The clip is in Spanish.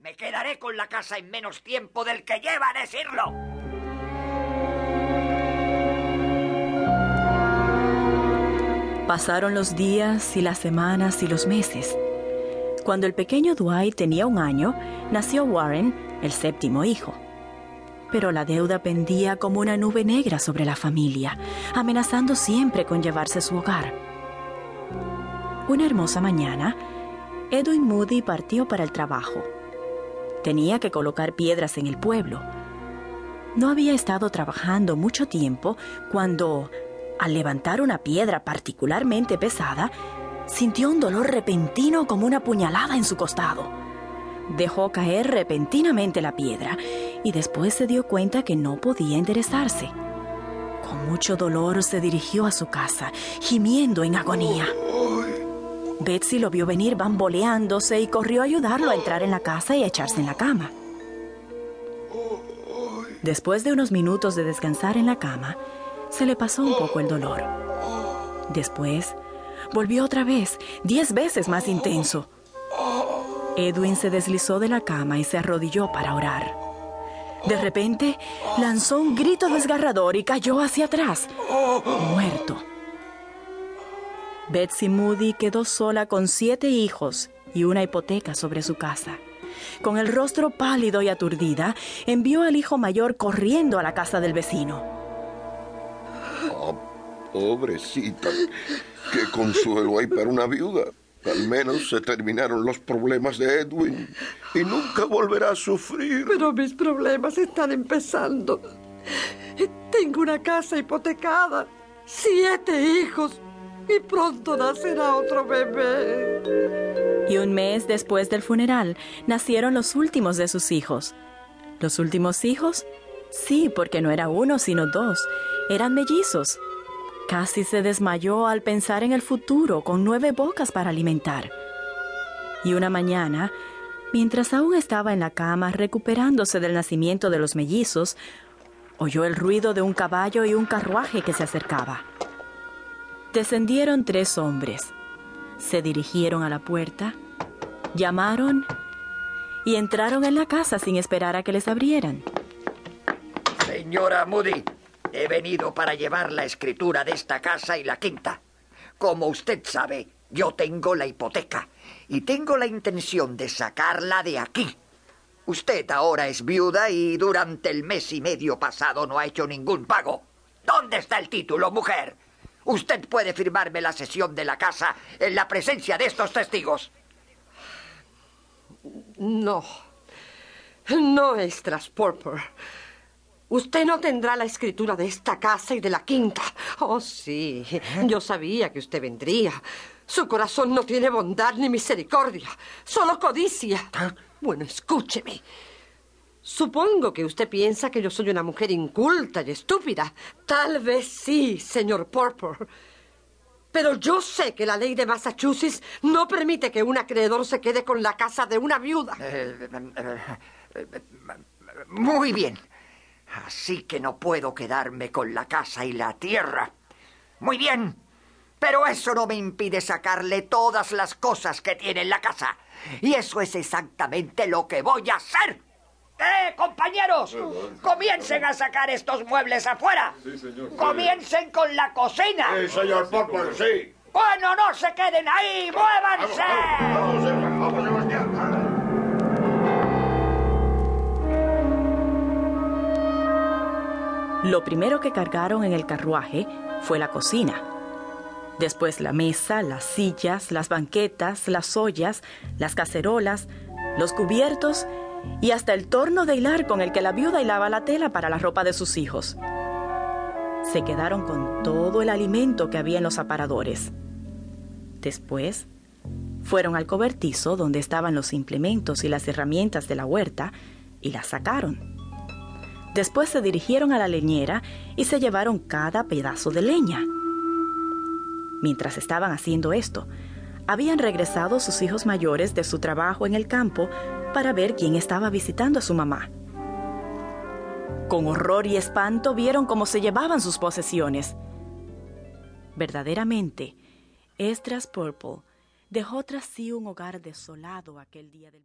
Me quedaré con la casa en menos tiempo del que lleva a decirlo. Pasaron los días y las semanas y los meses. Cuando el pequeño Dwight tenía un año, nació Warren, el séptimo hijo. Pero la deuda pendía como una nube negra sobre la familia, amenazando siempre con llevarse su hogar. Una hermosa mañana, Edwin Moody partió para el trabajo. Tenía que colocar piedras en el pueblo. No había estado trabajando mucho tiempo cuando, al levantar una piedra particularmente pesada, sintió un dolor repentino como una puñalada en su costado. Dejó caer repentinamente la piedra y después se dio cuenta que no podía enderezarse. Con mucho dolor se dirigió a su casa, gimiendo en agonía. Betsy lo vio venir bamboleándose y corrió a ayudarlo a entrar en la casa y a echarse en la cama. Después de unos minutos de descansar en la cama, se le pasó un poco el dolor. Después, volvió otra vez, diez veces más intenso. Edwin se deslizó de la cama y se arrodilló para orar. De repente, lanzó un grito desgarrador y cayó hacia atrás, muerto. Betsy Moody quedó sola con siete hijos y una hipoteca sobre su casa. Con el rostro pálido y aturdida, envió al hijo mayor corriendo a la casa del vecino. Oh, pobrecita, qué consuelo hay para una viuda. Al menos se terminaron los problemas de Edwin y nunca volverá a sufrir. Pero mis problemas están empezando. Tengo una casa hipotecada, siete hijos y pronto nacerá otro bebé. Y un mes después del funeral nacieron los últimos de sus hijos. ¿Los últimos hijos? Sí, porque no era uno, sino dos. Eran mellizos. Casi se desmayó al pensar en el futuro con nueve bocas para alimentar. Y una mañana, mientras aún estaba en la cama recuperándose del nacimiento de los mellizos, oyó el ruido de un caballo y un carruaje que se acercaba. Descendieron tres hombres. Se dirigieron a la puerta, llamaron y entraron en la casa sin esperar a que les abrieran. Señora Moody, he venido para llevar la escritura de esta casa y la quinta. Como usted sabe, yo tengo la hipoteca y tengo la intención de sacarla de aquí. Usted ahora es viuda y durante el mes y medio pasado no ha hecho ningún pago. ¿Dónde está el título, mujer? Usted puede firmarme la sesión de la casa en la presencia de estos testigos. No. No, Estras Purple. Usted no tendrá la escritura de esta casa y de la quinta. Oh, sí. Yo sabía que usted vendría. Su corazón no tiene bondad ni misericordia, solo codicia. Bueno, escúcheme. Supongo que usted piensa que yo soy una mujer inculta y estúpida. Tal vez sí, señor Purple. Pero yo sé que la ley de Massachusetts no permite que un acreedor se quede con la casa de una viuda. Eh, eh, muy bien. Así que no puedo quedarme con la casa y la tierra. Muy bien. Pero eso no me impide sacarle todas las cosas que tiene en la casa. Y eso es exactamente lo que voy a hacer. ¡Eh, compañeros! ¡Comiencen a sacar estos muebles afuera! Sí, señor. ¡Comiencen con la cocina! Sí, señor Popper, sí. Bueno, no se queden ahí, muévanse. Vamos, vamos, vamos, Sebastián. Lo primero que cargaron en el carruaje fue la cocina. Después la mesa, las sillas, las banquetas, las ollas, las cacerolas, los cubiertos y hasta el torno de hilar con el que la viuda hilaba la tela para la ropa de sus hijos. Se quedaron con todo el alimento que había en los aparadores. Después, fueron al cobertizo donde estaban los implementos y las herramientas de la huerta y las sacaron. Después se dirigieron a la leñera y se llevaron cada pedazo de leña. Mientras estaban haciendo esto, habían regresado sus hijos mayores de su trabajo en el campo para ver quién estaba visitando a su mamá. Con horror y espanto vieron cómo se llevaban sus posesiones. Verdaderamente, Estras Purple dejó tras sí un hogar desolado aquel día del